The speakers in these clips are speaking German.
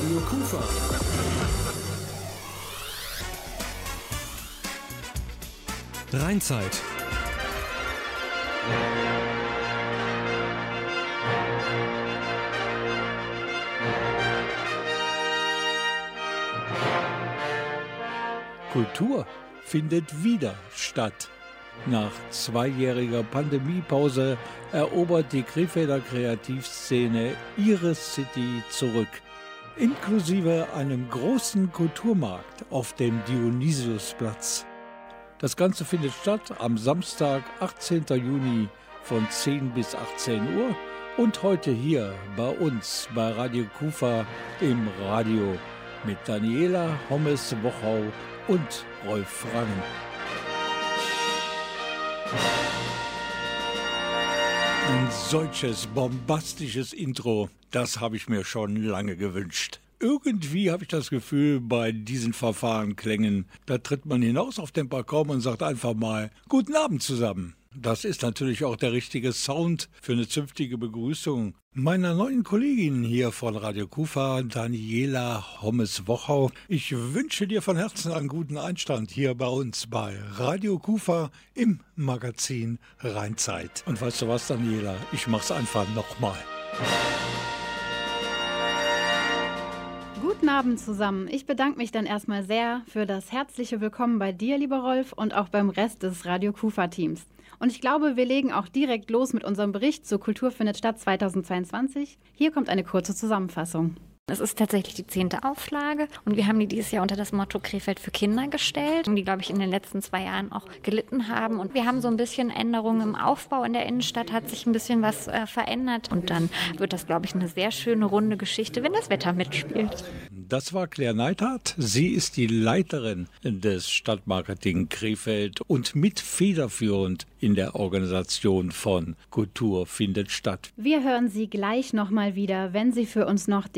Radio Kufa. Rheinzeit. Kultur findet wieder statt. Nach zweijähriger Pandemiepause erobert die Krefelder Kreativszene ihre City zurück. Inklusive einem großen Kulturmarkt auf dem Dionysiusplatz. Das Ganze findet statt am Samstag, 18. Juni von 10 bis 18 Uhr und heute hier bei uns bei Radio Kufa im Radio mit Daniela Hommes-Wochau und Rolf Rangen. Ein solches bombastisches Intro, das habe ich mir schon lange gewünscht. Irgendwie habe ich das Gefühl, bei diesen Verfahrenklängen, da tritt man hinaus auf den Balkon und sagt einfach mal Guten Abend zusammen. Das ist natürlich auch der richtige Sound für eine zünftige Begrüßung meiner neuen Kollegin hier von Radio Kufa, Daniela Hommes-Wochau. Ich wünsche dir von Herzen einen guten Einstand hier bei uns bei Radio Kufa im Magazin Rheinzeit. Und weißt du was, Daniela? Ich mach's einfach nochmal. Guten Abend zusammen. Ich bedanke mich dann erstmal sehr für das herzliche Willkommen bei dir, lieber Rolf, und auch beim Rest des Radio Kufa-Teams. Und ich glaube, wir legen auch direkt los mit unserem Bericht zur Kultur findet statt 2022. Hier kommt eine kurze Zusammenfassung. Es ist tatsächlich die zehnte Auflage und wir haben die dieses Jahr unter das Motto Krefeld für Kinder gestellt, die, glaube ich, in den letzten zwei Jahren auch gelitten haben. Und wir haben so ein bisschen Änderungen im Aufbau in der Innenstadt, hat sich ein bisschen was äh, verändert. Und dann wird das, glaube ich, eine sehr schöne runde Geschichte, wenn das Wetter mitspielt. Das war Claire Neithardt. Sie ist die Leiterin des Stadtmarketing Krefeld und mit federführend in der Organisation von Kultur findet statt. Wir hören Sie gleich nochmal wieder, wenn sie für uns noch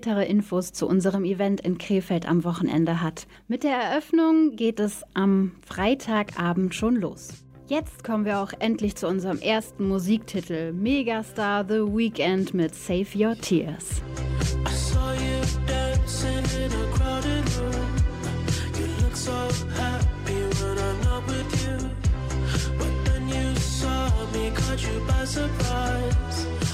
detailliertere Infos zu unserem Event in Krefeld am Wochenende hat. Mit der Eröffnung geht es am Freitagabend schon los. Jetzt kommen wir auch endlich zu unserem ersten Musiktitel, Megastar The Weekend mit Save Your Tears. surprise.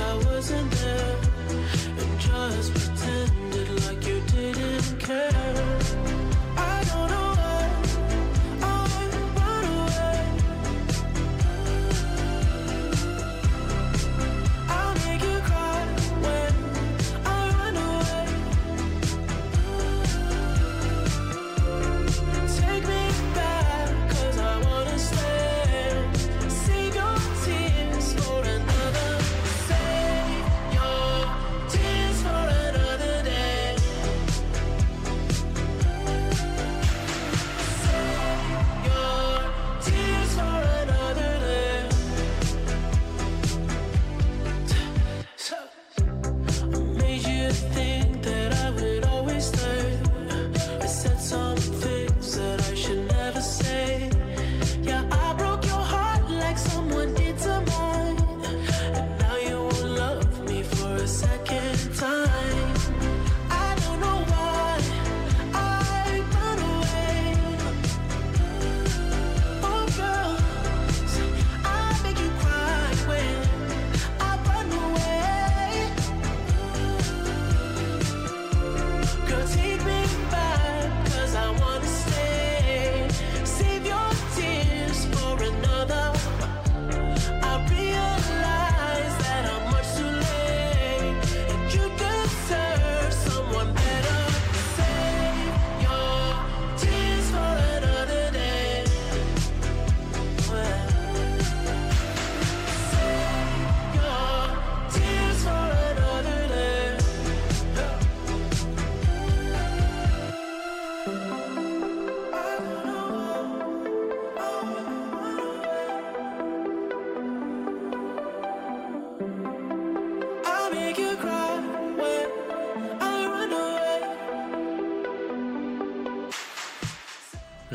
I wasn't there and just pretended like you didn't care.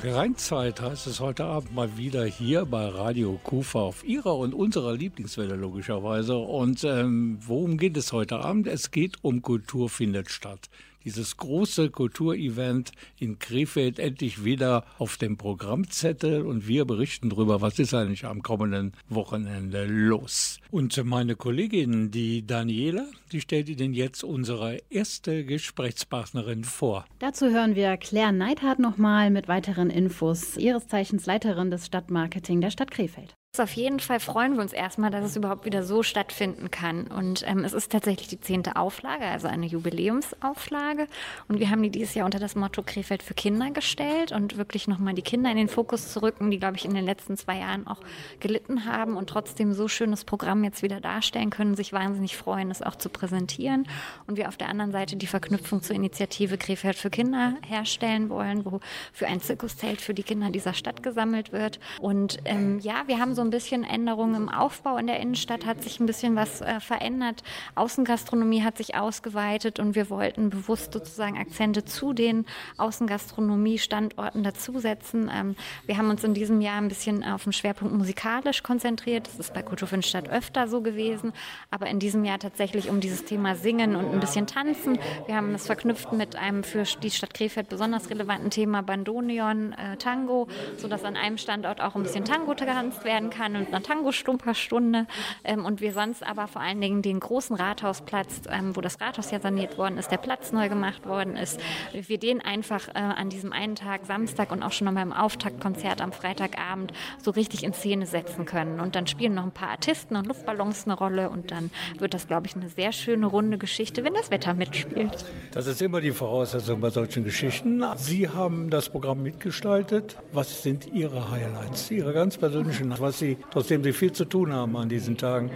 Rheinzeit heißt es heute Abend mal wieder hier bei Radio Kufa auf Ihrer und unserer Lieblingswelle logischerweise. Und ähm, worum geht es heute Abend? Es geht um Kultur findet statt dieses große Kulturevent in Krefeld endlich wieder auf dem Programmzettel und wir berichten darüber, was ist eigentlich am kommenden Wochenende los. Und meine Kollegin, die Daniela, die stellt Ihnen jetzt unsere erste Gesprächspartnerin vor. Dazu hören wir Claire Neidhardt nochmal mit weiteren Infos, ihres Zeichens Leiterin des Stadtmarketing der Stadt Krefeld. Auf jeden Fall freuen wir uns erstmal, dass es überhaupt wieder so stattfinden kann. Und ähm, es ist tatsächlich die zehnte Auflage, also eine Jubiläumsauflage. Und wir haben die dieses Jahr unter das Motto Krefeld für Kinder gestellt und wirklich nochmal die Kinder in den Fokus zu rücken, die, glaube ich, in den letzten zwei Jahren auch gelitten haben und trotzdem so schönes Programm jetzt wieder darstellen können, sich wahnsinnig freuen, es auch zu präsentieren. Und wir auf der anderen Seite die Verknüpfung zur Initiative Krefeld für Kinder herstellen wollen, wo für ein Zirkuszelt für die Kinder dieser Stadt gesammelt wird. Und ähm, ja, wir haben so ein bisschen Änderungen im Aufbau in der Innenstadt, hat sich ein bisschen was äh, verändert. Außengastronomie hat sich ausgeweitet und wir wollten bewusst sozusagen Akzente zu den Außengastronomie-Standorten dazusetzen. Ähm, wir haben uns in diesem Jahr ein bisschen auf den Schwerpunkt musikalisch konzentriert. Das ist bei Kultur für Stadt öfter so gewesen, aber in diesem Jahr tatsächlich um dieses Thema Singen und ein bisschen Tanzen. Wir haben es verknüpft mit einem für die Stadt Krefeld besonders relevanten Thema Bandoneon, äh, Tango, sodass an einem Standort auch ein bisschen Tango getanzt werden kann und eine Tango-Stumperstunde. Ähm, und wir sonst aber vor allen Dingen den großen Rathausplatz, ähm, wo das Rathaus ja saniert worden ist, der Platz neu gemacht worden ist, wir den einfach äh, an diesem einen Tag, Samstag und auch schon noch beim Auftaktkonzert am Freitagabend so richtig in Szene setzen können. Und dann spielen noch ein paar Artisten und Luftballons eine Rolle und dann wird das, glaube ich, eine sehr schöne runde Geschichte, wenn das Wetter mitspielt. Das ist immer die Voraussetzung bei solchen Geschichten. Sie haben das Programm mitgestaltet. Was sind Ihre Highlights, Ihre ganz persönlichen, was Sie, trotzdem Sie viel zu tun haben an diesen Tagen,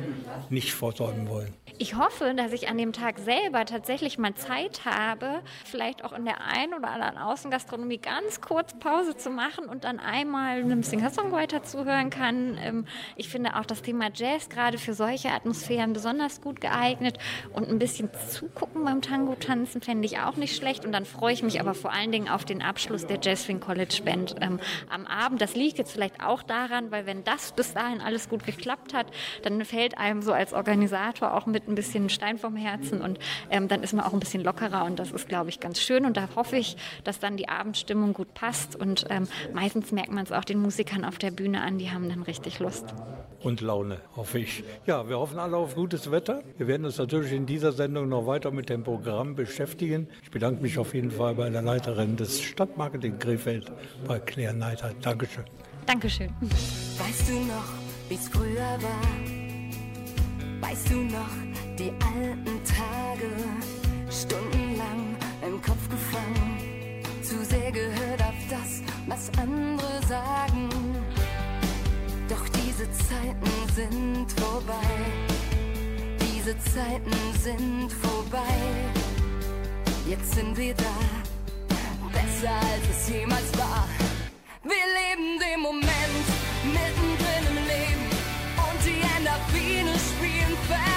nicht vortäuben wollen? Ich hoffe, dass ich an dem Tag selber tatsächlich mal Zeit habe, vielleicht auch in der einen oder anderen Außengastronomie ganz kurz Pause zu machen und dann einmal einem Singer-Songwriter zuhören kann. Ähm, ich finde auch das Thema Jazz gerade für solche Atmosphären besonders gut geeignet und ein bisschen zugucken beim Tango-Tanzen fände ich auch nicht schlecht und dann freue ich mich aber vor allen Dingen auf den Abschluss der Jazzwing College Band ähm, am Abend. Das liegt jetzt vielleicht auch daran, weil wenn das bis dahin alles gut geklappt hat, dann fällt einem so als Organisator auch mit ein bisschen Stein vom Herzen und ähm, dann ist man auch ein bisschen lockerer und das ist, glaube ich, ganz schön und da hoffe ich, dass dann die Abendstimmung gut passt und ähm, meistens merkt man es auch den Musikern auf der Bühne an, die haben dann richtig Lust. Und Laune, hoffe ich. Ja, wir hoffen alle auf gutes Wetter. Wir werden uns natürlich in dieser Sendung noch weiter mit dem Programm beschäftigen. Ich bedanke mich auf jeden Fall bei der Leiterin des Stadtmarketing Krefeld, bei Claire Neidhardt. Dankeschön. Dankeschön. Weißt du noch, wie's früher war? Weißt du noch, die alten Tage, stundenlang im Kopf gefangen, zu sehr gehört auf das, was andere sagen. Doch diese Zeiten sind vorbei, diese Zeiten sind vorbei. Jetzt sind wir da, besser als es jemals war. Wir leben den Moment, mittendrin im Leben und die Endorphine spielen verrückt.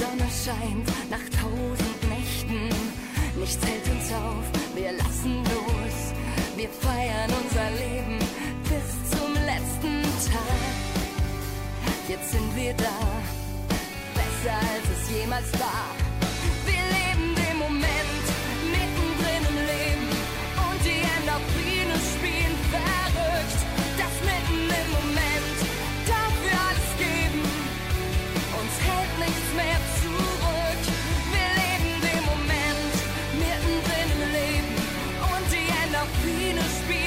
Sonne scheint nach tausend Nächten. Nichts hält uns auf, wir lassen los. Wir feiern unser Leben bis zum letzten Tag. Jetzt sind wir da, besser als es jemals war. Wir leben den Moment, mittendrin im Leben. Und die Endorphine spielen verrückt. Das mitten im Moment, Uns hält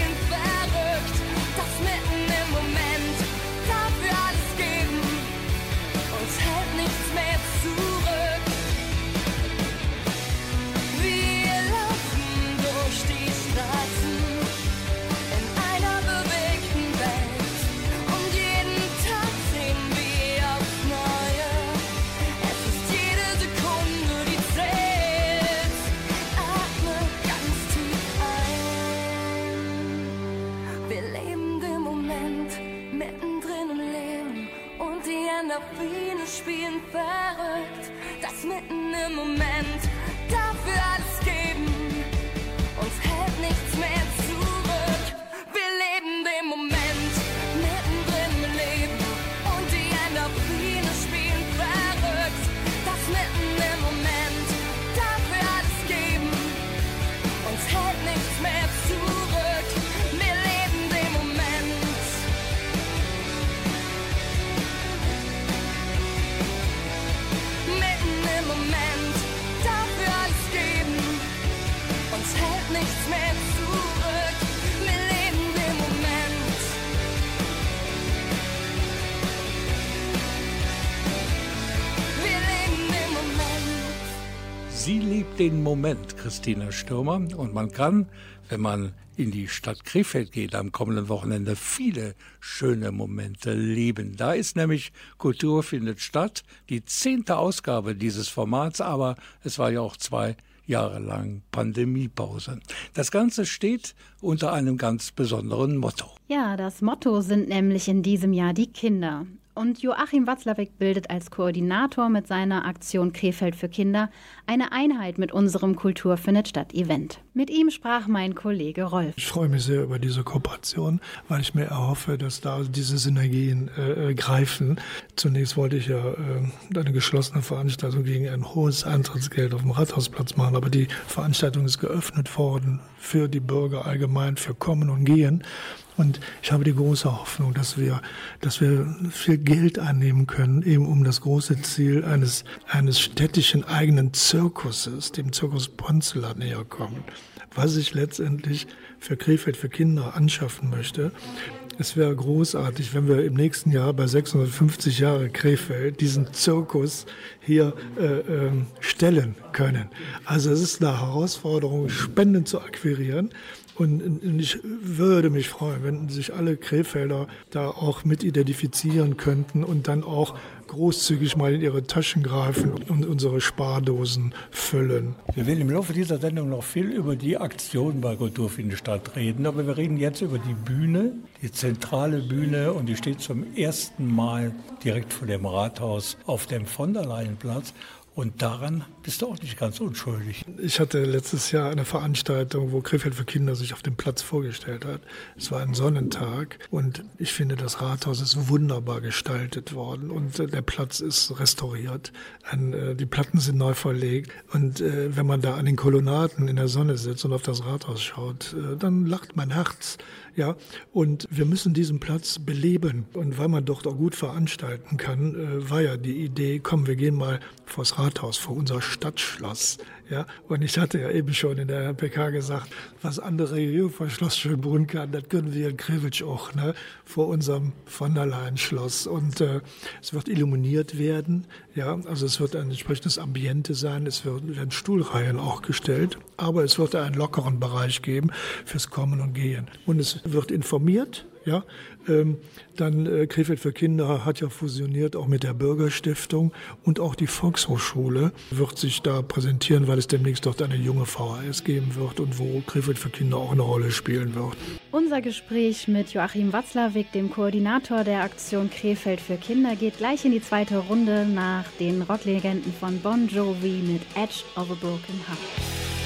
spielen verrückt. Das mitten im Moment, den Moment, Christina Stürmer. Und man kann, wenn man in die Stadt Krefeld geht am kommenden Wochenende, viele schöne Momente leben. Da ist nämlich Kultur findet statt, die zehnte Ausgabe dieses Formats, aber es war ja auch zwei Jahre lang Pandemiepause. Das Ganze steht unter einem ganz besonderen Motto. Ja, das Motto sind nämlich in diesem Jahr die Kinder. Und Joachim Watzlawick bildet als Koordinator mit seiner Aktion Krefeld für Kinder eine Einheit mit unserem Kultur findet statt Event. Mit ihm sprach mein Kollege Rolf. Ich freue mich sehr über diese Kooperation, weil ich mir erhoffe, dass da diese Synergien äh, äh, greifen. Zunächst wollte ich ja äh, eine geschlossene Veranstaltung gegen ein hohes Eintrittsgeld auf dem Rathausplatz machen, aber die Veranstaltung ist geöffnet worden für die Bürger allgemein, für Kommen und Gehen. Und ich habe die große Hoffnung, dass wir, dass wir viel Geld einnehmen können, eben um das große Ziel eines, eines städtischen eigenen Zirkuses, dem Zirkus Ponzela näher kommen. Was ich letztendlich für Krefeld für Kinder anschaffen möchte, es wäre großartig, wenn wir im nächsten Jahr bei 650 Jahre Krefeld diesen Zirkus hier äh, ähm, stellen können. Also es ist eine Herausforderung, Spenden zu akquirieren. Und, ich würde mich freuen, wenn sich alle Krefelder da auch mit identifizieren könnten und dann auch großzügig mal in ihre Taschen greifen und unsere Spardosen füllen. Wir werden im Laufe dieser Sendung noch viel über die Aktion bei Kultur für die Stadt reden, aber wir reden jetzt über die Bühne, die zentrale Bühne und die steht zum ersten Mal direkt vor dem Rathaus auf dem von der Leyenplatz. Und daran bist du auch nicht ganz unschuldig. Ich hatte letztes Jahr eine Veranstaltung, wo Krefeld für Kinder sich auf dem Platz vorgestellt hat. Es war ein Sonnentag und ich finde, das Rathaus ist wunderbar gestaltet worden und äh, der Platz ist restauriert. Äh, die Platten sind neu verlegt und äh, wenn man da an den Kolonnaden in der Sonne sitzt und auf das Rathaus schaut, dann lacht mein Herz. Ja, und wir müssen diesen Platz beleben. Und weil man dort auch gut veranstalten kann, äh, war ja die Idee, komm, wir gehen mal vors Rathaus, vor unser Stadtschloss. Ja, und ich hatte ja eben schon in der PK gesagt, was andere hier vor Schloss Schönbrunn kann, das können wir in Krewitsch auch, ne, vor unserem von der Leyen Schloss. Und äh, es wird illuminiert werden, ja, also es wird ein entsprechendes Ambiente sein, es werden Stuhlreihen auch gestellt, aber es wird einen lockeren Bereich geben fürs Kommen und Gehen. Und es wird informiert, ja, ähm, dann äh, Krefeld für Kinder hat ja fusioniert auch mit der Bürgerstiftung und auch die Volkshochschule wird sich da präsentieren, weil es demnächst dort eine junge VHS geben wird und wo Krefeld für Kinder auch eine Rolle spielen wird. Unser Gespräch mit Joachim Watzlawick, dem Koordinator der Aktion Krefeld für Kinder, geht gleich in die zweite Runde nach den Rocklegenden von Bon Jovi mit Edge of a Broken Heart.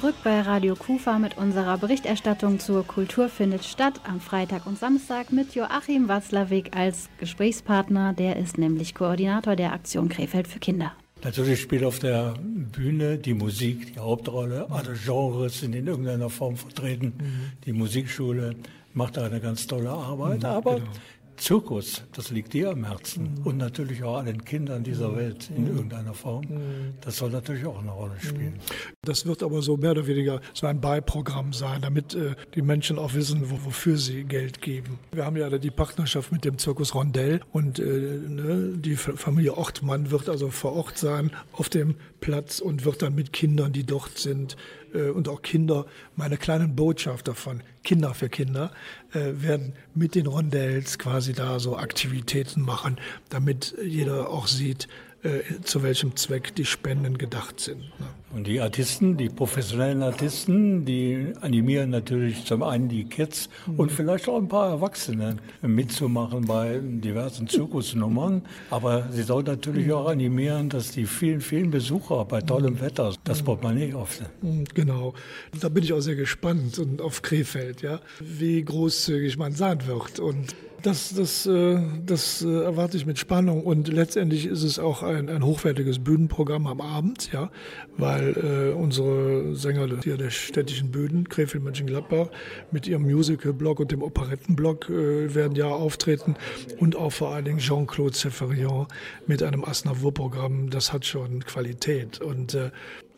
Zurück bei Radio Kufa mit unserer Berichterstattung zur Kultur findet statt am Freitag und Samstag mit Joachim Watzlawick als Gesprächspartner. Der ist nämlich Koordinator der Aktion Krefeld für Kinder. Natürlich spielt auf der Bühne die Musik die Hauptrolle. Alle Genres sind in irgendeiner Form vertreten. Die Musikschule macht eine ganz tolle Arbeit. Aber Zirkus, das liegt dir am Herzen. Und natürlich auch allen Kindern dieser Welt in irgendeiner Form. Das soll natürlich auch eine Rolle spielen. Das wird aber so mehr oder weniger so ein Beiprogramm sein, damit äh, die Menschen auch wissen, wo, wofür sie Geld geben. Wir haben ja die Partnerschaft mit dem Zirkus Rondell und äh, ne, die Familie Ortmann wird also vor Ort sein auf dem Platz und wird dann mit Kindern, die dort sind, äh, und auch Kinder, meine kleinen Botschafter von Kinder für Kinder, äh, werden mit den Rondells quasi da so Aktivitäten machen, damit jeder auch sieht, zu welchem Zweck die Spenden gedacht sind. Ne? Und die Artisten, die professionellen Artisten, die animieren natürlich zum einen die Kids und vielleicht auch ein paar Erwachsene mitzumachen bei diversen Zirkusnummern. Aber sie sollen natürlich auch animieren, dass die vielen, vielen Besucher bei tollem Wetter das Portemonnaie öffnen. Mm, Genau. Da bin ich auch sehr gespannt und auf Krefeld, ja, wie großzügig man sein wird. Und das, das, äh, das äh, erwarte ich mit Spannung. Und letztendlich ist es auch ein, ein hochwertiges Bühnenprogramm am Abend, ja, weil äh, unsere Sänger hier der städtischen Bühnen, Krefeld Mönchengladbach, mit ihrem Musical-Blog und dem Operettenblog äh, werden ja auftreten und auch vor allen Dingen Jean-Claude Ceferion mit einem Asnavour-Programm. Das hat schon Qualität. Und äh,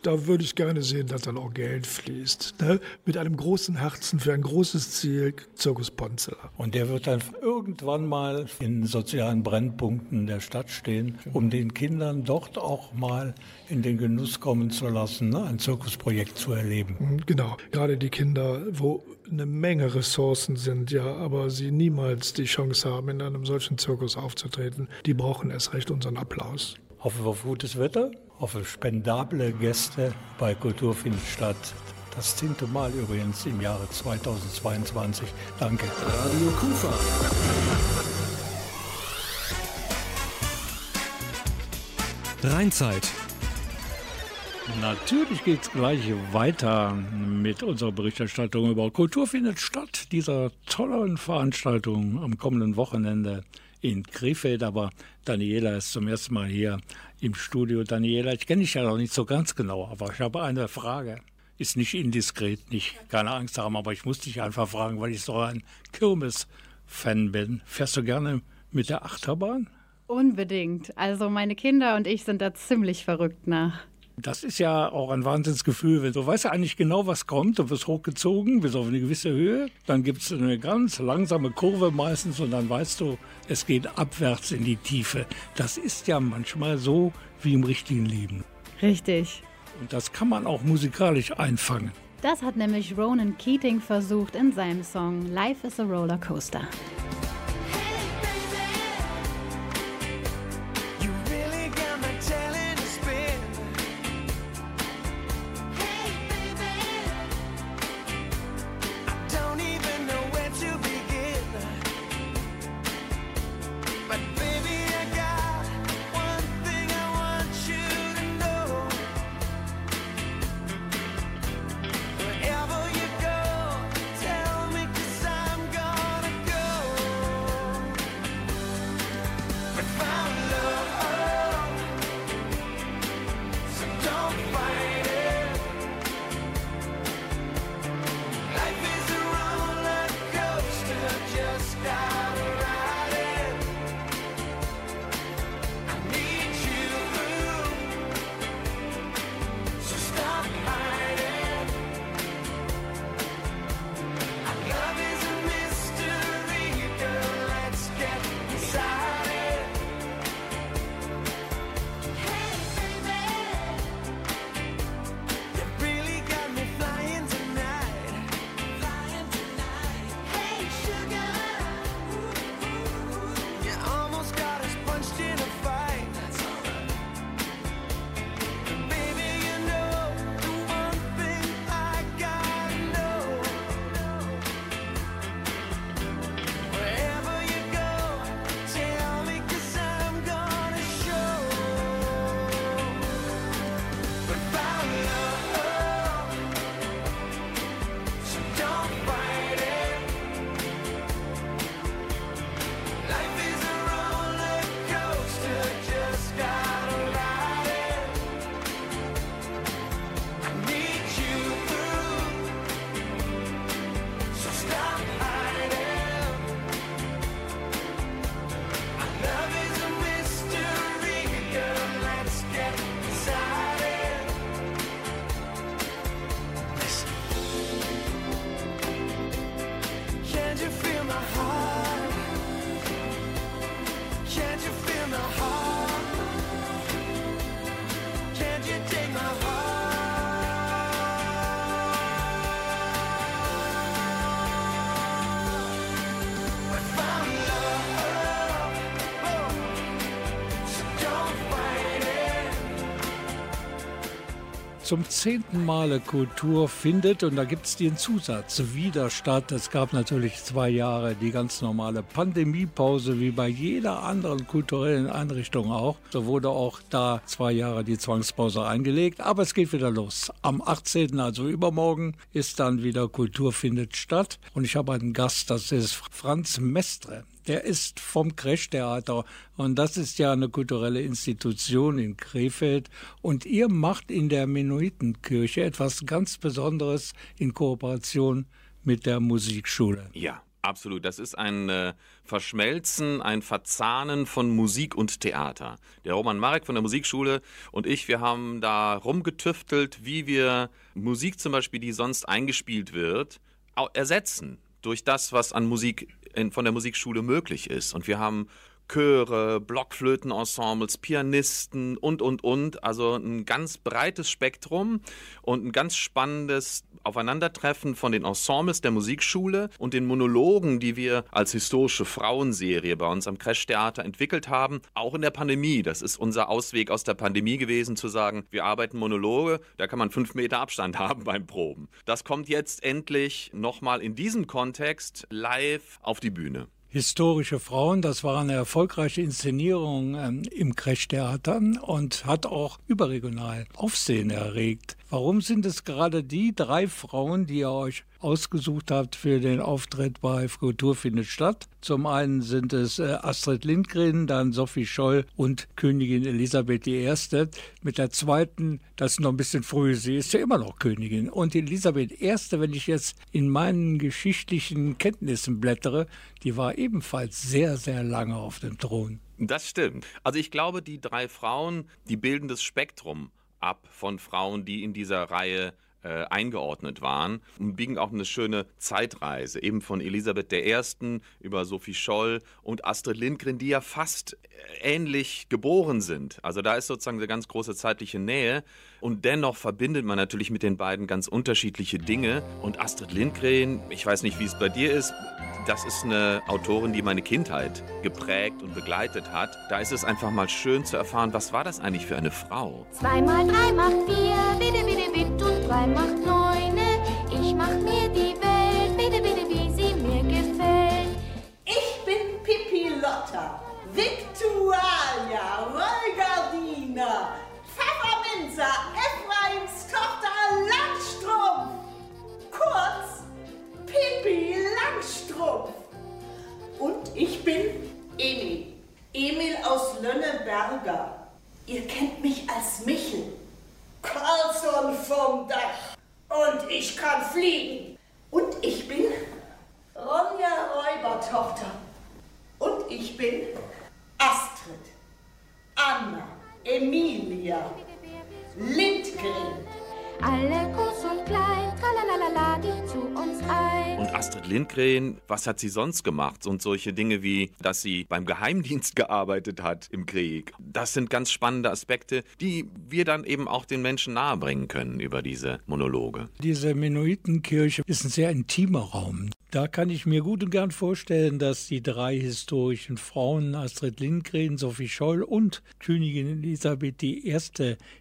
da würde ich gerne sehen, dass dann auch Geld fließt. Ne? Mit einem großen Herzen für ein großes Ziel, Zirkus Ponzela. Und der wird dann irgendwann mal in sozialen Brennpunkten der Stadt stehen, um den Kindern dort auch mal in den Genuss kommen zu lassen, ne, ein Zirkusprojekt zu erleben. Mhm, Genau, gerade die Kinder, wo eine Menge Ressourcen sind, ja, aber sie niemals die Chance haben, in einem solchen Zirkus aufzutreten, die brauchen erst recht unseren Applaus. Hoffe auf gutes Wetter, hoffe spendable Gäste bei Kultur findet statt. Das zehnte Mal übrigens im Jahre 2022. Danke. Radio Kufa. Rheinzeit. Natürlich geht es gleich weiter mit unserer Berichterstattung über Kultur findet statt, dieser tollen Veranstaltung am kommenden Wochenende in Krefeld. Aber Daniela ist zum ersten Mal hier im Studio. Daniela, ich kenne dich ja noch nicht so ganz genau, aber ich habe eine Frage. Ist nicht indiskret, nicht, keine Angst haben, aber ich muss dich einfach fragen, weil ich so ein Kirmes-Fan bin. Fährst du gerne mit der Achterbahn? Unbedingt. Also meine Kinder und ich sind da ziemlich verrückt nach. Das ist ja auch ein Wahnsinnsgefühl. wenn Du weißt ja eigentlich genau, was kommt. Du wirst hochgezogen bis auf eine gewisse Höhe. Dann gibt es eine ganz langsame Kurve meistens und dann weißt du, es geht abwärts in die Tiefe. Das ist ja manchmal so wie im richtigen Leben. Richtig. Und das kann man auch musikalisch einfangen. Das hat nämlich Ronan Keating versucht in seinem Song Life is a Roller Coaster. Zum zehnten Male Kultur findet, und da gibt es den Zusatz, wieder statt. Es gab natürlich zwei Jahre die ganz normale Pandemiepause, wie bei jeder anderen kulturellen Einrichtung auch. So wurde auch da zwei Jahre die Zwangspause eingelegt, aber es geht wieder los. Am 18., also übermorgen, ist dann wieder Kultur findet statt. Und ich habe einen Gast, das ist Franz Mestre. Der ist vom Crash-Theater und das ist ja eine kulturelle Institution in Krefeld. Und ihr macht in der Mennonitenkirche etwas ganz Besonderes in Kooperation mit der Musikschule. Ja, absolut. Das ist ein äh, Verschmelzen, ein Verzahnen von Musik und Theater. Der Roman Marek von der Musikschule und ich, wir haben da rumgetüftelt, wie wir Musik zum Beispiel, die sonst eingespielt wird, ersetzen durch das, was an Musik in, von der Musikschule möglich ist. Und wir haben Chöre, Blockflötenensembles, Pianisten und, und, und. Also ein ganz breites Spektrum und ein ganz spannendes Aufeinandertreffen von den Ensembles der Musikschule und den Monologen, die wir als historische Frauenserie bei uns am Crash-Theater entwickelt haben, auch in der Pandemie. Das ist unser Ausweg aus der Pandemie gewesen, zu sagen, wir arbeiten Monologe, da kann man fünf Meter Abstand haben beim Proben. Das kommt jetzt endlich nochmal in diesem Kontext live auf die Bühne. Historische Frauen, das war eine erfolgreiche Inszenierung ähm, im Crash-Theater und hat auch überregional Aufsehen erregt. Warum sind es gerade die drei Frauen, die ihr euch ausgesucht habt für den Auftritt bei Kultur findet statt? Zum einen sind es äh, Astrid Lindgren, dann Sophie Scholl und Königin Elisabeth I. Mit der zweiten, das ist noch ein bisschen früh, sie ist ja immer noch Königin. Und Elisabeth I., wenn ich jetzt in meinen geschichtlichen Kenntnissen blättere, die war ebenfalls sehr, sehr lange auf dem Thron. Das stimmt. Also ich glaube, die drei Frauen, die bilden das Spektrum ab von Frauen, die in dieser Reihe äh, eingeordnet waren und biegen auch eine schöne Zeitreise, eben von Elisabeth I. über Sophie Scholl und Astrid Lindgren, die ja fast äh, ähnlich geboren sind. Also da ist sozusagen eine ganz große zeitliche Nähe und dennoch verbindet man natürlich mit den beiden ganz unterschiedliche Dinge und Astrid Lindgren, ich weiß nicht, wie es bei dir ist, das ist eine Autorin, die meine Kindheit geprägt und begleitet hat. Da ist es einfach mal schön zu erfahren, was war das eigentlich für eine Frau? Zwei mal drei macht vier, drei macht neune. Ich mach mir die Welt, bitte, bitte, wie sie mir gefällt. Ich bin Pippi Lotta, Victualia, Rollgardina, Pfefferminzer, Ephraims Tochter Langstrumpf. Kurz, Pippi Langstrumpf. Und ich bin Emil, Emil aus Lönneberger. Ihr kennt mich als Michel. Carlson vom Dach. Und ich kann fliegen. Und ich bin Ronja Räubertochter. Und ich bin Astrid, Anna, Emilia, Lindgren. Alle groß und klein, tralalala, die zu uns ein. Und Astrid Lindgren, was hat sie sonst gemacht? Und solche Dinge wie, dass sie beim Geheimdienst gearbeitet hat im Krieg. Das sind ganz spannende Aspekte, die wir dann eben auch den Menschen nahebringen können über diese Monologe. Diese Mennonitenkirche ist ein sehr intimer Raum. Da kann ich mir gut und gern vorstellen, dass die drei historischen Frauen, Astrid Lindgren, Sophie Scholl und Königin Elisabeth I.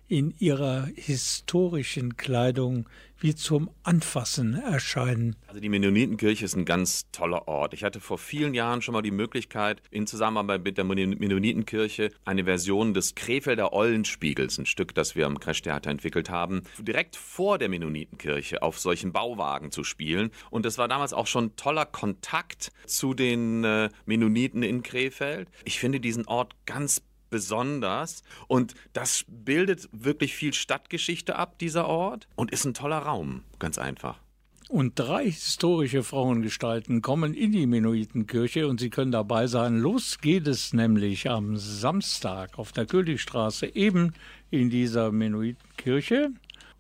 in ihrer historischen Kleidung wie zum Anfassen erscheinen. Also die Mennonitenkirche ist ein ganz toller Ort. Ich hatte vor vielen Jahren schon mal die Möglichkeit, in Zusammenarbeit mit der Mennonitenkirche eine Version des Krefelder Eulenspiegels, ein Stück, das wir am Crash-Theater entwickelt haben, direkt vor der Mennonitenkirche auf solchen Bauwagen zu spielen. Und das war damals auch schon toller Kontakt zu den äh, Mennoniten in Krefeld. Ich finde diesen Ort ganz besonders und das bildet wirklich viel Stadtgeschichte ab, dieser Ort, und ist ein toller Raum, ganz einfach. Und drei historische Frauengestalten kommen in die Mennonitenkirche und Sie können dabei sein. Los geht es nämlich am Samstag auf der Königstraße eben in dieser Mennonitenkirche.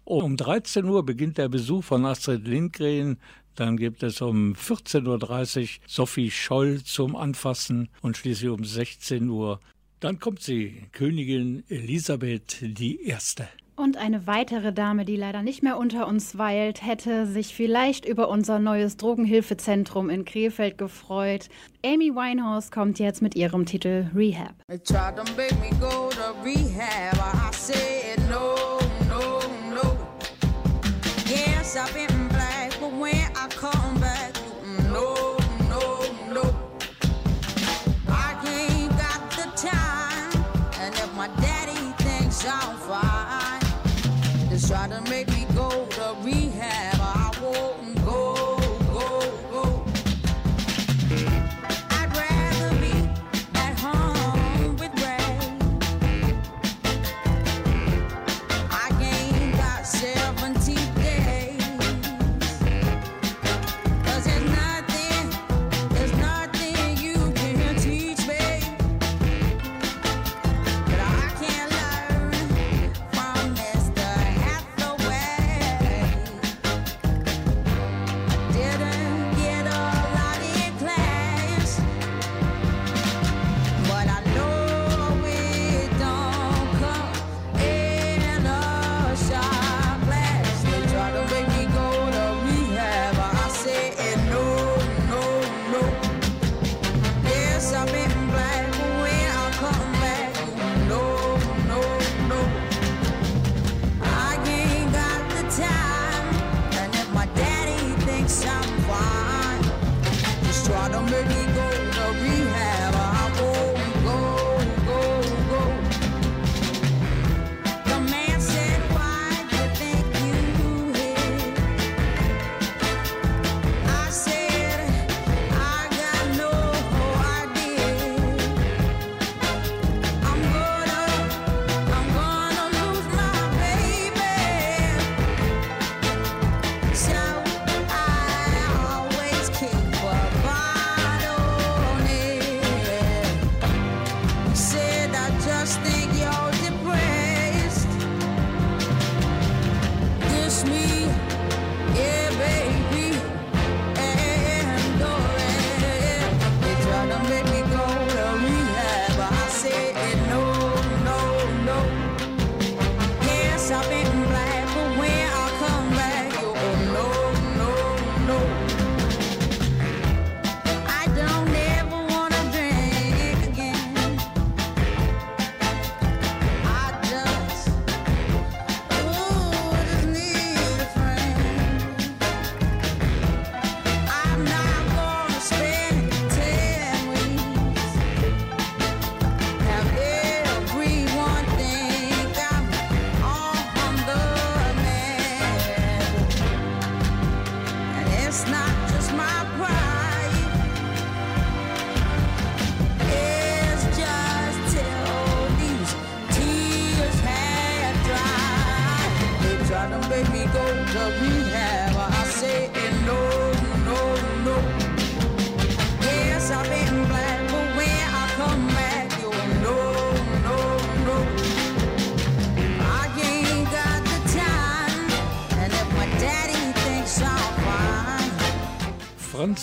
Um 13 Uhr beginnt der Besuch von Astrid Lindgren. Dann gibt es um 14.30 Uhr Sophie Scholl zum Anfassen und schließlich um 16 Uhr. Dann kommt sie, Königin Elisabeth I. Und eine weitere Dame, die leider nicht mehr unter uns weilt, hätte sich vielleicht über unser neues Drogenhilfezentrum in Krefeld gefreut. Amy Winehouse kommt jetzt mit ihrem Titel Rehab. I've been black, but when I come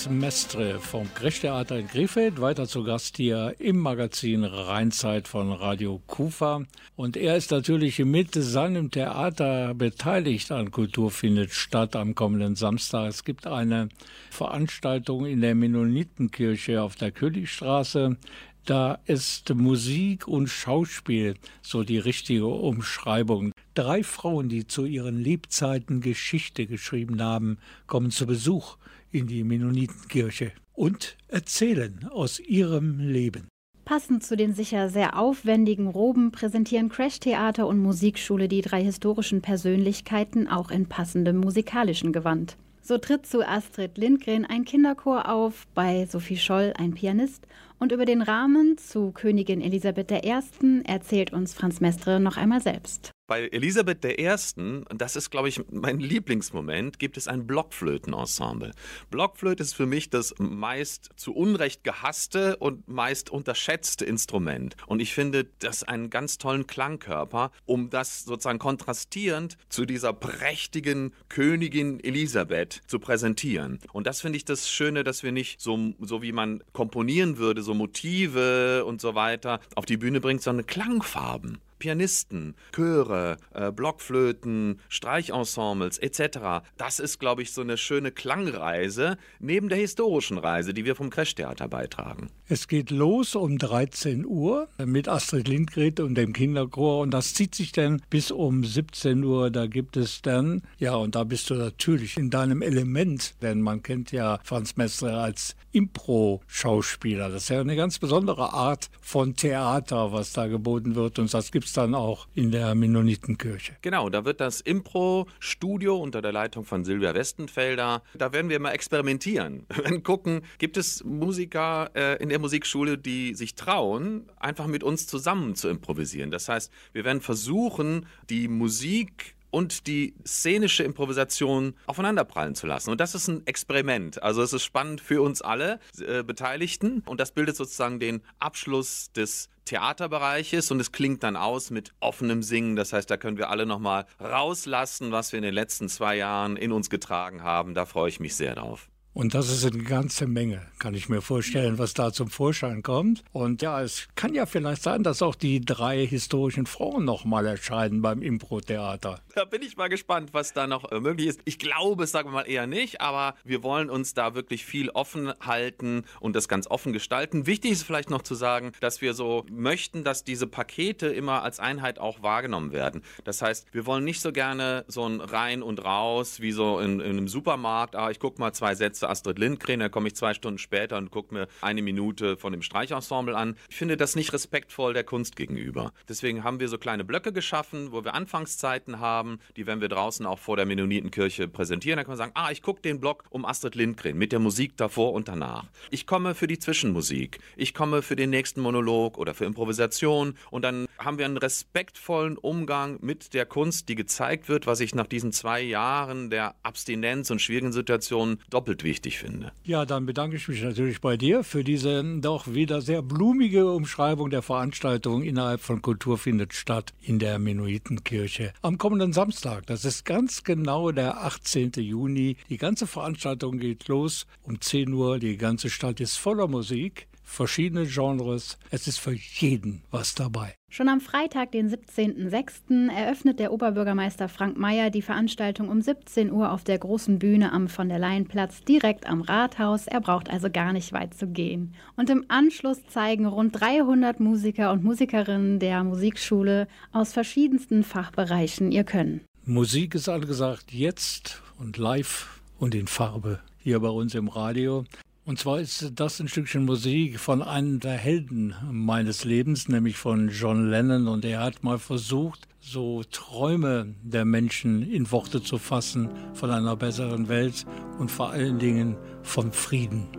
Mestre vom Krechtheater in Krefeld, weiter zu Gast hier im Magazin Rheinzeit von Radio Kufa. Und er ist natürlich mit seinem Theater beteiligt an Kultur findet statt am kommenden Samstag. Es gibt eine Veranstaltung in der Mennonitenkirche auf der Königstraße. Da ist Musik und Schauspiel so die richtige Umschreibung. Drei Frauen, die zu ihren Lebzeiten Geschichte geschrieben haben, kommen zu Besuch in die Mennonitenkirche und erzählen aus ihrem Leben. Passend zu den sicher sehr aufwendigen Roben präsentieren Crash-Theater und Musikschule die drei historischen Persönlichkeiten auch in passendem musikalischen Gewand. So tritt zu Astrid Lindgren ein Kinderchor auf, bei Sophie Scholl ein Pianist Und über den Rahmen zu Königin Elisabeth I. erzählt uns Franz Mestre noch einmal selbst. Bei Elisabeth I., und das ist, glaube ich, mein Lieblingsmoment, gibt es ein Blockflötenensemble. Blockflöte ist für mich das meist zu Unrecht gehasste und meist unterschätzte Instrument. Und ich finde das einen ganz tollen Klangkörper, um das sozusagen kontrastierend zu dieser prächtigen Königin Elisabeth zu präsentieren. Und das finde ich das Schöne, dass wir nicht so, so wie man komponieren würde, so Motive und so weiter auf die Bühne bringt, sondern Klangfarben. Pianisten, Chöre, äh, Blockflöten, Streichensembles etc. Das ist, glaube ich, so eine schöne Klangreise neben der historischen Reise, die wir vom Crash-Theater beitragen. Es geht los um 13 Uhr mit Astrid Lindgren und dem Kinderchor und das zieht sich dann bis um 17 Uhr. Da gibt es dann, ja, und da bist du natürlich in deinem Element, denn man kennt ja Franz Mestre als Impro-Schauspieler. Das ist ja eine ganz besondere Art von Theater, was da geboten wird und das gibt es dann auch in der Mennonitenkirche. Genau, da wird das Impro-Studio unter der Leitung von Silvia Westenfelder, da werden wir mal experimentieren. Werden gucken, gibt es Musiker äh, in der Musikschule, die sich trauen, einfach mit uns zusammen zu improvisieren. Das heißt, wir werden versuchen, die Musik und die szenische Improvisation aufeinanderprallen zu lassen. Und das ist ein Experiment. Also es ist spannend für uns alle äh, Beteiligten und das bildet sozusagen den Abschluss des Theaterbereiches und es klingt dann aus mit offenem Singen. Das heißt, da können wir alle nochmal rauslassen, was wir in den letzten zwei Jahren in uns getragen haben. Da freue ich mich sehr drauf. Und das ist eine ganze Menge, kann ich mir vorstellen, was da zum Vorschein kommt. Und ja, es kann ja vielleicht sein, dass auch die drei historischen Frauen nochmal erscheinen beim Impro-Theater. Da bin ich mal gespannt, was da noch äh, möglich ist. Ich glaube sagen wir mal eher nicht, aber wir wollen uns da wirklich viel offen halten und das ganz offen gestalten. Wichtig ist vielleicht noch zu sagen, dass wir so möchten, dass diese Pakete immer als Einheit auch wahrgenommen werden. Das heißt, wir wollen nicht so gerne so ein rein und raus wie so in, in einem Supermarkt. Ah, ich gucke mal zwei Sätze Astrid Lindgren, dann komme ich zwei Stunden später und gucke mir eine Minute von dem Streichensemble an. Ich finde das nicht respektvoll der Kunst gegenüber. Deswegen haben wir so kleine Blöcke geschaffen, wo wir Anfangszeiten haben, die werden wir draußen auch vor der Mennonitenkirche präsentieren. Da kann man sagen, ah, ich gucke den Block um Astrid Lindgren mit der Musik davor und danach. Ich komme für die Zwischenmusik. Ich komme für den nächsten Monolog oder für Improvisation und dann haben wir einen respektvollen Umgang mit der Kunst, die gezeigt wird, was ich nach diesen zwei Jahren der Abstinenz und schwierigen Situationen doppelt wichtig finde. Ja, dann bedanke ich mich natürlich bei dir für diese doch wieder sehr blumige Umschreibung der Veranstaltung innerhalb von Kultur findet statt in der Mennonitenkirche am kommenden Samstag. Das ist ganz genau der 18. Juni. Die ganze Veranstaltung geht los um 10 Uhr. Die ganze Stadt ist voller Musik, verschiedene Genres. Es ist für jeden was dabei. Schon am Freitag, den 17.06., eröffnet der Oberbürgermeister Frank Mayer die Veranstaltung um 17 Uhr auf der großen Bühne am von der Leyenplatz direkt am Rathaus. Er braucht also gar nicht weit zu gehen. Und im Anschluss zeigen rund 300 Musiker und Musikerinnen der Musikschule aus verschiedensten Fachbereichen ihr Können. Musik ist angesagt jetzt und live und in Farbe hier bei uns im Radio. Und zwar ist das ein Stückchen Musik von einem der Helden meines Lebens, nämlich von John Lennon. Und er hat mal versucht, so Träume der Menschen in Worte zu fassen von einer besseren Welt und vor allen Dingen von Frieden.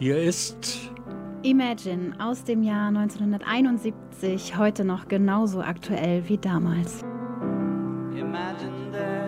Hier ist Imagine aus dem Jahr 1971, heute noch genauso aktuell wie damals. Imagine there's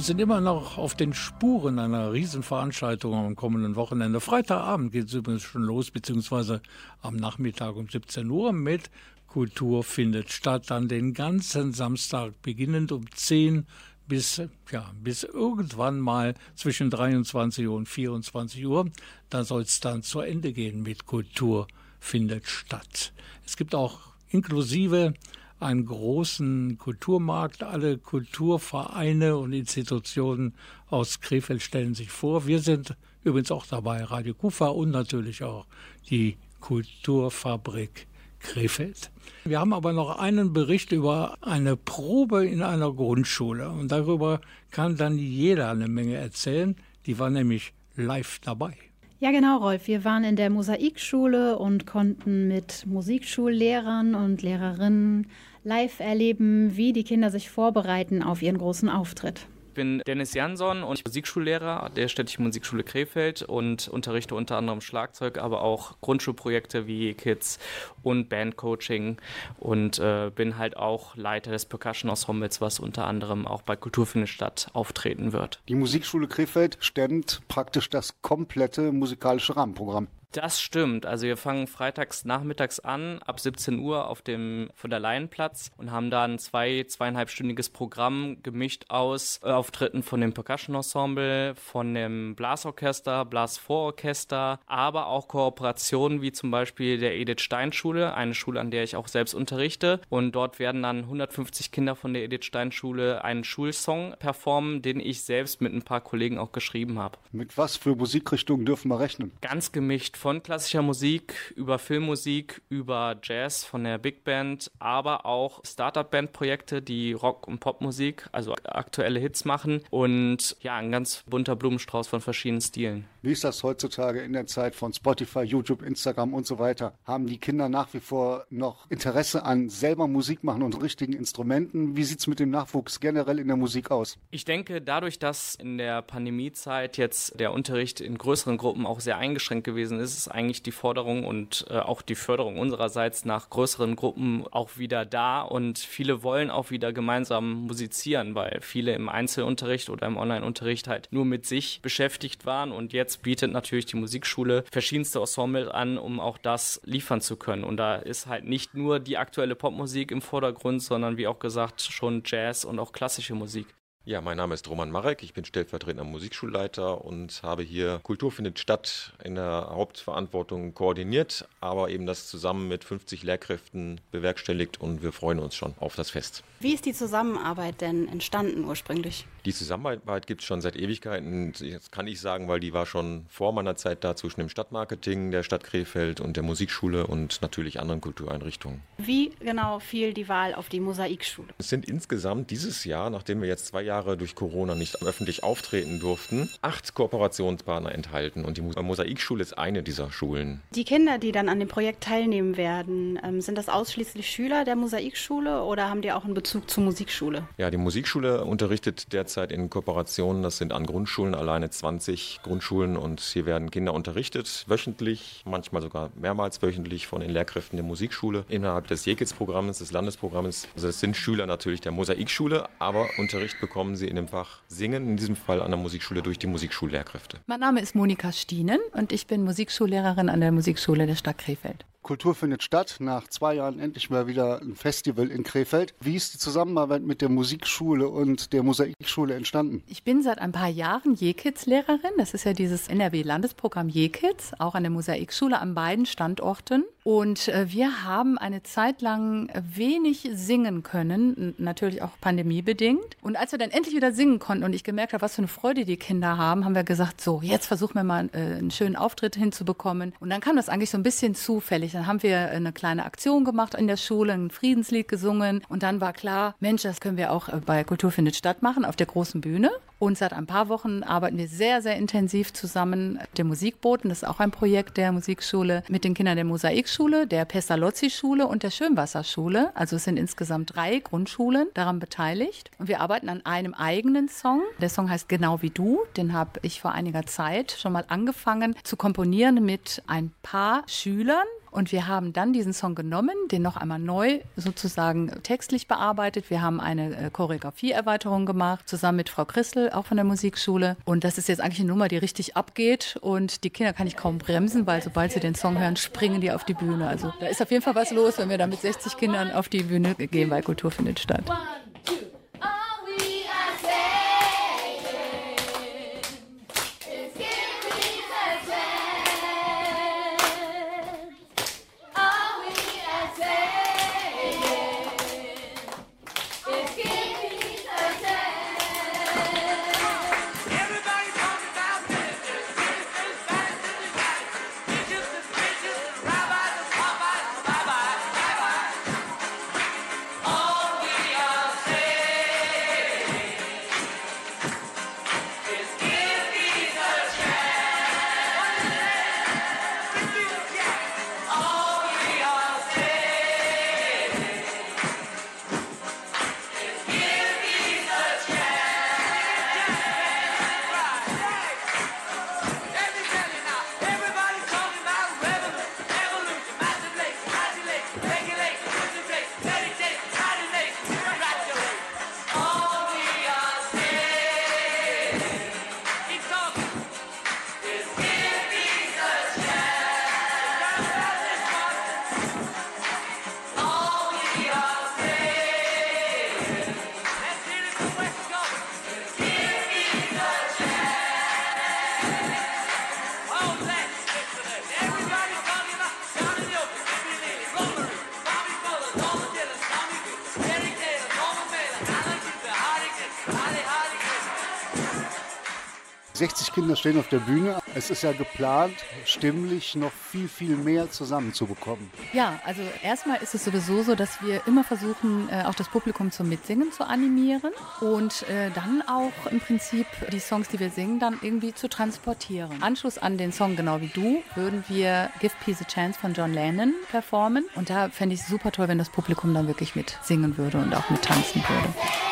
Wir sind immer noch auf den Spuren einer Riesenveranstaltung am kommenden Wochenende. Freitagabend geht es übrigens schon los, beziehungsweise am Nachmittag um 17 Uhr mit Kultur findet statt. Dann den ganzen Samstag beginnend um 10 bis, ja, bis irgendwann mal zwischen 23 Uhr und 24 Uhr. Da soll es dann zu Ende gehen mit Kultur findet statt. Es gibt auch inklusive einen großen Kulturmarkt. Alle Kulturvereine und Institutionen aus Krefeld stellen sich vor. Wir sind übrigens auch dabei, Radio Kufa und natürlich auch die Kulturfabrik Krefeld. Wir haben aber noch einen Bericht über eine Probe in einer Grundschule und darüber kann dann jeder eine Menge erzählen. Die war nämlich live dabei. Ja, genau, Rolf. Wir waren in der Mosaikschule und konnten mit Musikschullehrern und Lehrerinnen live erleben, wie die Kinder sich vorbereiten auf ihren großen Auftritt. Ich bin Dennis Jansson und Musikschullehrer der Städtischen Musikschule Krefeld und unterrichte unter anderem Schlagzeug, aber auch Grundschulprojekte wie Kids und Bandcoaching und äh, bin halt auch Leiter des Percussion Ensembles, was unter anderem auch bei Kulturfindet statt auftreten wird. Die Musikschule Krefeld stemmt praktisch das komplette musikalische Rahmenprogramm. Das stimmt. Also wir fangen freitags nachmittags an, ab 17 Uhr auf dem von der Laienplatz und haben da ein zwei, zweieinhalbstündiges Programm gemischt aus äh, Auftritten von dem Percussion Ensemble, von dem Blasorchester, Blasvororchester, aber auch Kooperationen wie zum Beispiel der Edith Stein Schule, eine Schule, an der ich auch selbst unterrichte. Und dort werden dann 150 Kinder von der Edith Stein Schule einen Schulsong performen, den ich selbst mit ein paar Kollegen auch geschrieben habe. Mit was für Musikrichtungen dürfen wir rechnen? Ganz gemischt von klassischer Musik über Filmmusik, über Jazz von der Big Band, aber auch Startup-Band-Projekte, die Rock- und Popmusik, also aktuelle Hits machen und ja, ein ganz bunter Blumenstrauß von verschiedenen Stilen. Wie ist das heutzutage in der Zeit von Spotify, YouTube, Instagram und so weiter? Haben die Kinder nach wie vor noch Interesse an selber Musik machen und richtigen Instrumenten? Wie sieht es mit dem Nachwuchs generell in der Musik aus? Ich denke, dadurch, dass in der Pandemiezeit jetzt der Unterricht in größeren Gruppen auch sehr eingeschränkt gewesen ist, ist eigentlich die Forderung und äh, auch die Förderung unsererseits nach größeren Gruppen auch wieder da und viele wollen auch wieder gemeinsam musizieren, weil viele im Einzelunterricht oder im Online-Unterricht halt nur mit sich beschäftigt waren und jetzt bietet natürlich die Musikschule verschiedenste Ensemble an, um auch das liefern zu können. Und da ist halt nicht nur die aktuelle Popmusik im Vordergrund, sondern wie auch gesagt schon Jazz und auch klassische Musik. Ja, mein Name ist Roman Marek, ich bin stellvertretender Musikschulleiter und habe hier Kultur findet statt in der Hauptverantwortung koordiniert, aber eben das zusammen mit 50 Lehrkräften bewerkstelligt und wir freuen uns schon auf das Fest. Wie ist die Zusammenarbeit denn entstanden ursprünglich? Die Zusammenarbeit gibt es schon seit Ewigkeiten. Das kann ich sagen, weil die war schon vor meiner Zeit da zwischen dem Stadtmarketing der Stadt Krefeld und der Musikschule und natürlich anderen Kultureinrichtungen. Wie genau fiel die Wahl auf die Mosaikschule? Es sind insgesamt dieses Jahr, nachdem wir jetzt zwei Jahre durch Corona nicht öffentlich auftreten durften, acht Kooperationspartner enthalten und die Mosaikschule ist eine dieser Schulen. Die Kinder, die dann an dem Projekt teilnehmen werden, ähm, sind das ausschließlich Schüler der Mosaikschule oder haben die auch einen Bezug zur Musikschule? Ja, die Musikschule unterrichtet derzeit in Kooperationen. Das sind an Grundschulen alleine 20 Grundschulen und hier werden Kinder unterrichtet, wöchentlich, manchmal sogar mehrmals wöchentlich von den Lehrkräften der Musikschule innerhalb des JEKITS-Programms, des Landesprogramms. Also das sind Schüler natürlich der Mosaikschule, aber Unterricht bekommen sie in dem Fach Singen, in diesem Fall an der Musikschule durch die Musikschullehrkräfte. Mein Name ist Monika Stienen und ich bin Musikschullehrerin an der Musikschule der Stadt Krefeld. Kultur findet statt. Nach zwei Jahren endlich mal wieder ein Festival in Krefeld. Wie ist die Zusammenarbeit mit der Musikschule und der Mosaikschule entstanden? Ich bin seit ein paar Jahren JEKIDS-Lehrerin. Das ist ja dieses NRW-Landesprogramm JEKIDS, auch an der Mosaikschule an beiden Standorten. Und äh, wir haben eine Zeit lang wenig singen können, natürlich auch pandemiebedingt. Und als wir dann endlich wieder singen konnten und ich gemerkt habe, was für eine Freude die Kinder haben, haben wir gesagt, so, jetzt versuchen wir mal äh, einen schönen Auftritt hinzubekommen. Und dann kam das eigentlich so ein bisschen zufällig. Dann haben wir eine kleine Aktion gemacht in der Schule, ein Friedenslied gesungen. Und dann war klar, Mensch, das können wir auch äh, bei Kultur findet statt machen, auf der großen Bühne. Und seit ein paar Wochen arbeiten wir sehr, sehr intensiv zusammen. Der Musikboten, das ist auch ein Projekt der Musikschule, mit den Kindern der Mosaikschule, der Pestalozzi-Schule und der Schönwasserschule. Also es sind insgesamt drei Grundschulen daran beteiligt. Und wir arbeiten an einem eigenen Song. Der Song heißt Genau wie du. Den habe ich vor einiger Zeit schon mal angefangen zu komponieren mit ein paar Schülern. Und wir haben dann diesen Song genommen, den noch einmal neu sozusagen textlich bearbeitet. Wir haben eine äh, Choreografieerweiterung gemacht, zusammen mit Frau Christel, auch von der Musikschule. Und das ist jetzt eigentlich eine Nummer, die richtig abgeht. Und die Kinder kann ich kaum bremsen, weil sobald sie den Song hören, springen die auf die Bühne. Also da ist auf jeden Fall was los, wenn wir da mit 60 Kindern auf die Bühne gehen, weil Kultur findet statt. Ja. 60 Kinder stehen auf der Bühne. Es ist ja geplant, stimmlich noch viel, viel mehr zusammenzubekommen. Ja, also erstmal ist es sowieso so, dass wir immer versuchen, äh, auch das Publikum zum Mitsingen zu animieren und äh, dann auch im Prinzip die Songs, die wir singen, dann irgendwie zu transportieren. Anschluss an den Song Genau wie du würden wir Give Peace a Chance von John Lennon performen und da fände ich es super toll, wenn das Publikum dann wirklich mitsingen würde und auch mittanzen würde.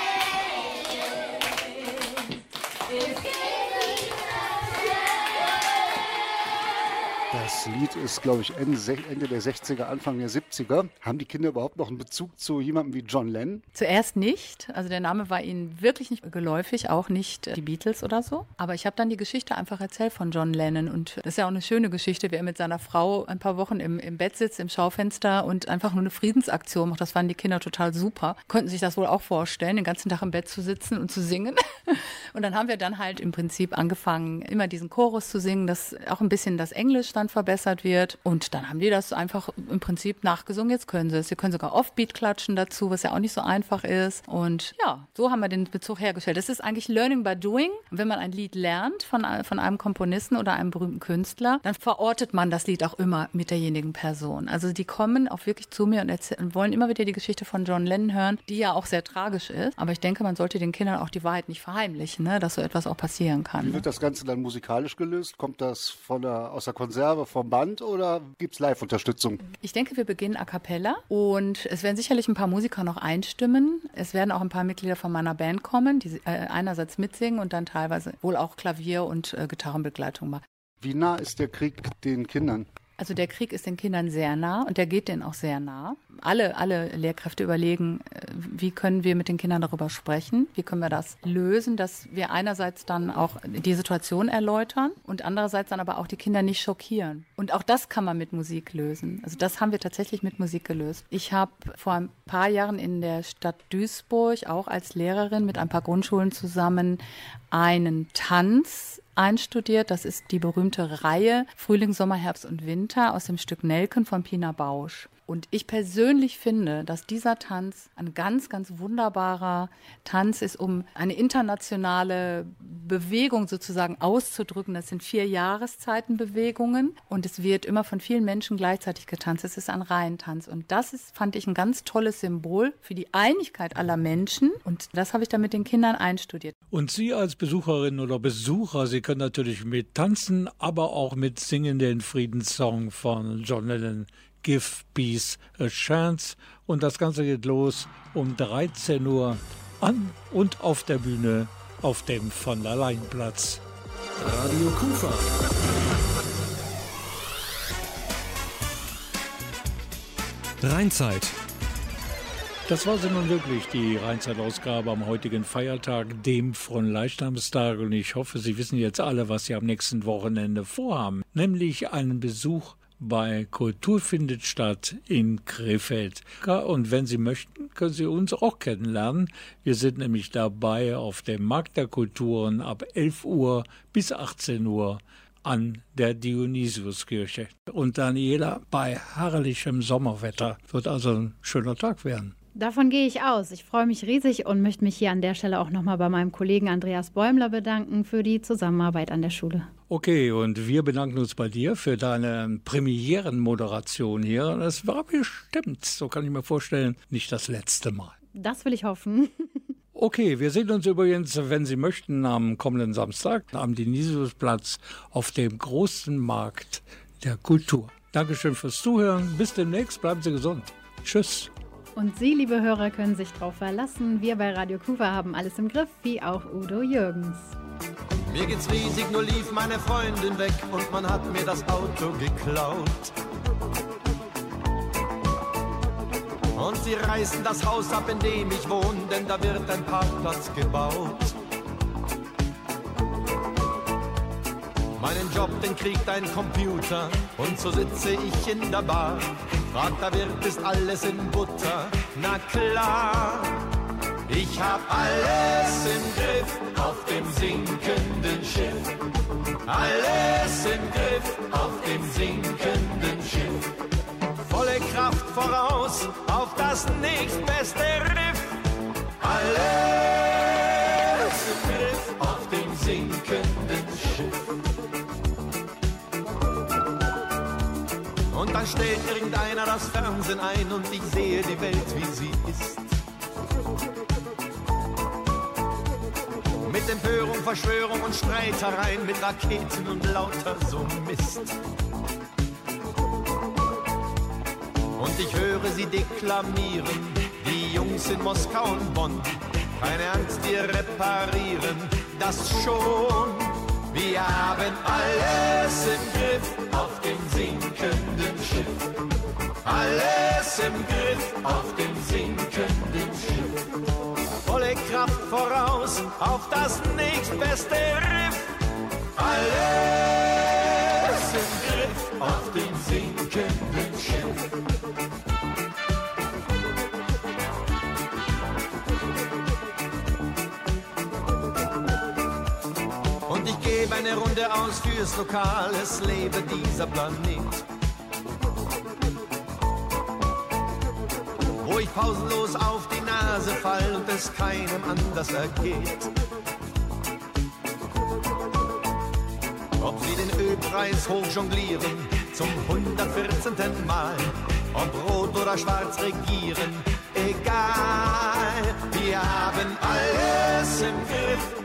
Das Lied ist, glaube ich, Ende, der 60er, Anfang der 70er. Haben die Kinder überhaupt noch einen Bezug zu jemandem wie John Lennon? Zuerst nicht. Also der Name war ihnen wirklich nicht geläufig, auch nicht äh, die Beatles oder so. Aber ich habe dann die Geschichte einfach erzählt von John Lennon. Und das ist ja auch eine schöne Geschichte, wie er mit seiner Frau ein paar Wochen im, im Bett sitzt, im Schaufenster und einfach nur eine Friedensaktion macht. Das fanden die Kinder total super. Konnten sich das wohl auch vorstellen, den ganzen Tag im Bett zu sitzen und zu singen. Und dann haben wir dann halt im Prinzip angefangen, immer diesen Chorus zu singen, dass auch ein bisschen das Englisch dann verbessert wird. Und dann haben die das einfach im Prinzip nachgesungen. Jetzt können sie es. Sie können sogar Offbeat klatschen dazu, was ja auch nicht so einfach ist. Und ja, so haben wir den Bezug hergestellt. Das ist eigentlich Learning by Doing. Wenn man ein Lied lernt von, von einem Komponisten oder einem berühmten Künstler, dann verortet man das Lied auch immer mit derjenigen Person. Also die kommen auch wirklich zu mir und, und wollen immer wieder die Geschichte von John Lennon hören, die ja auch sehr tragisch ist. Aber ich denke, man sollte den Kindern auch die Wahrheit nicht verheimlichen, ne? dass so etwas auch passieren kann. Wie wird das Ganze dann musikalisch gelöst? Kommt das von der, aus der Konserve, vom Band oder gibt es Live-Unterstützung? Ich denke, wir beginnen a cappella und es werden sicherlich ein paar Musiker noch einstimmen. Es werden auch ein paar Mitglieder von meiner Band kommen, die äh, einerseits mitsingen und dann teilweise wohl auch Klavier und äh, Gitarrenbegleitung machen. Wie nah ist der Krieg den Kindern? Also der Krieg ist den Kindern sehr nah und der geht denen auch sehr nah. Alle, alle Lehrkräfte überlegen, äh, wie können wir mit den Kindern darüber sprechen, wie können wir das lösen, dass wir einerseits dann auch die Situation erläutern und andererseits dann aber auch die Kinder nicht schockieren. Und auch das kann man mit Musik lösen. Also das haben wir tatsächlich mit Musik gelöst. Ich habe vor ein paar Jahren in der Stadt Duisburg auch als Lehrerin mit ein paar Grundschulen zusammen einen Tanz einstudiert. Das ist die berühmte Reihe Frühling, Sommer, Herbst und Winter aus dem Stück Nelken von Pina Bausch. Und ich persönlich finde, dass dieser Tanz ein ganz, ganz wunderbarer Tanz ist, um eine internationale Bewegung sozusagen auszudrücken. Das sind vier Jahreszeitenbewegungen und es wird immer von vielen Menschen gleichzeitig getanzt. Es ist ein Reihentanz und das ist, fand ich, ein ganz tolles Symbol für die Einigkeit aller Menschen und das habe ich dann mit den Kindern einstudiert. Und Sie als Besucherin oder Besucher, Sie können natürlich mit tanzen, aber auch mit singen den Friedenssong von John Lennon. Give Peace a Chance. Und das Ganze geht los um 13 Uhr an und auf der Bühne auf dem von der Leyenplatz. Radio Kufa. Rheinzeit. Das war sie nun wirklich, die Rheinzeitausgabe am heutigen Feiertag, dem von Leichnamstag. Und ich hoffe, Sie wissen jetzt alle, was Sie am nächsten Wochenende vorhaben. Nämlich einen Besuch bei Kultur findet statt in Krefeld. Und wenn Sie möchten, können Sie uns auch kennenlernen. Wir sind nämlich dabei auf dem Markt der Kulturen ab 11 Uhr bis 18 Uhr an der Dionysiuskirche. Und Daniela, bei herrlichem Sommerwetter wird also ein schöner Tag werden. Davon gehe ich aus. Ich freue mich riesig und möchte mich hier an der Stelle auch nochmal bei meinem Kollegen Andreas Bäumler bedanken für die Zusammenarbeit an der Schule. Okay, und wir bedanken uns bei dir für deine Premierenmoderation hier. Das war bestimmt, so kann ich mir vorstellen, nicht das letzte Mal. Das will ich hoffen. Okay, wir sehen uns übrigens, wenn Sie möchten, am kommenden Samstag am Dionysiusplatz auf dem großen Markt der Kultur. Dankeschön fürs Zuhören. Bis demnächst. Bleiben Sie gesund. Tschüss. Und Sie, liebe Hörer, können sich darauf verlassen. Wir bei Radio Kufa haben alles im Griff, wie auch Udo Jürgens. Mir geht's riesig, nur lief meine Freundin weg und man hat mir das Auto geklaut. Und sie reißen das Haus ab, in dem ich wohne, denn da wird ein Parkplatz gebaut. Meinen Job, den kriegt ein Computer und so sitze ich in der Bar. Fragt der ist alles in Butter? Na klar. Ich hab alles im Griff auf dem sinkenden Schiff. Alles im Griff auf dem sinkenden Schiff. Volle Kraft voraus auf das nächstbeste Riff. Alles stellt irgendeiner das Fernsehen ein und ich sehe die Welt, wie sie ist. Mit Empörung, Verschwörung und Streitereien, mit Raketen und lauter so Mist. Und ich höre sie deklamieren, die Jungs in Moskau und Bonn. Keine Angst, wir reparieren das schon. Wir haben alles im Griff auf dem sinkenden Schiff. Alles im Griff auf dem sinkenden Schiff. Volle Kraft voraus auf das nächstbeste Riff. Runde aus fürs Lokal, es lebe dieser Planet. Wo ich pausenlos auf die Nase fall und es keinem anders ergeht. Ob sie den Ölpreis hochjonglieren zum 114. Mal, ob rot oder schwarz regieren, egal. Wir haben alles im Griff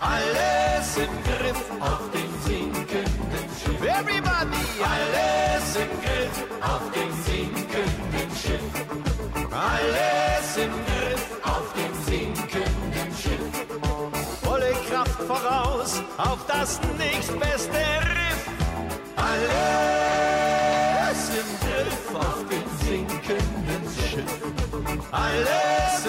Alles im Griff auf dem sinkenden Schiff. Everybody, alles im Griff auf dem sinkenden Schiff. Alles im Griff auf dem sinkenden Schiff. Volle Kraft voraus auf das nächstbeste Riff. Alles im Griff auf dem sinkenden Schiff. Alles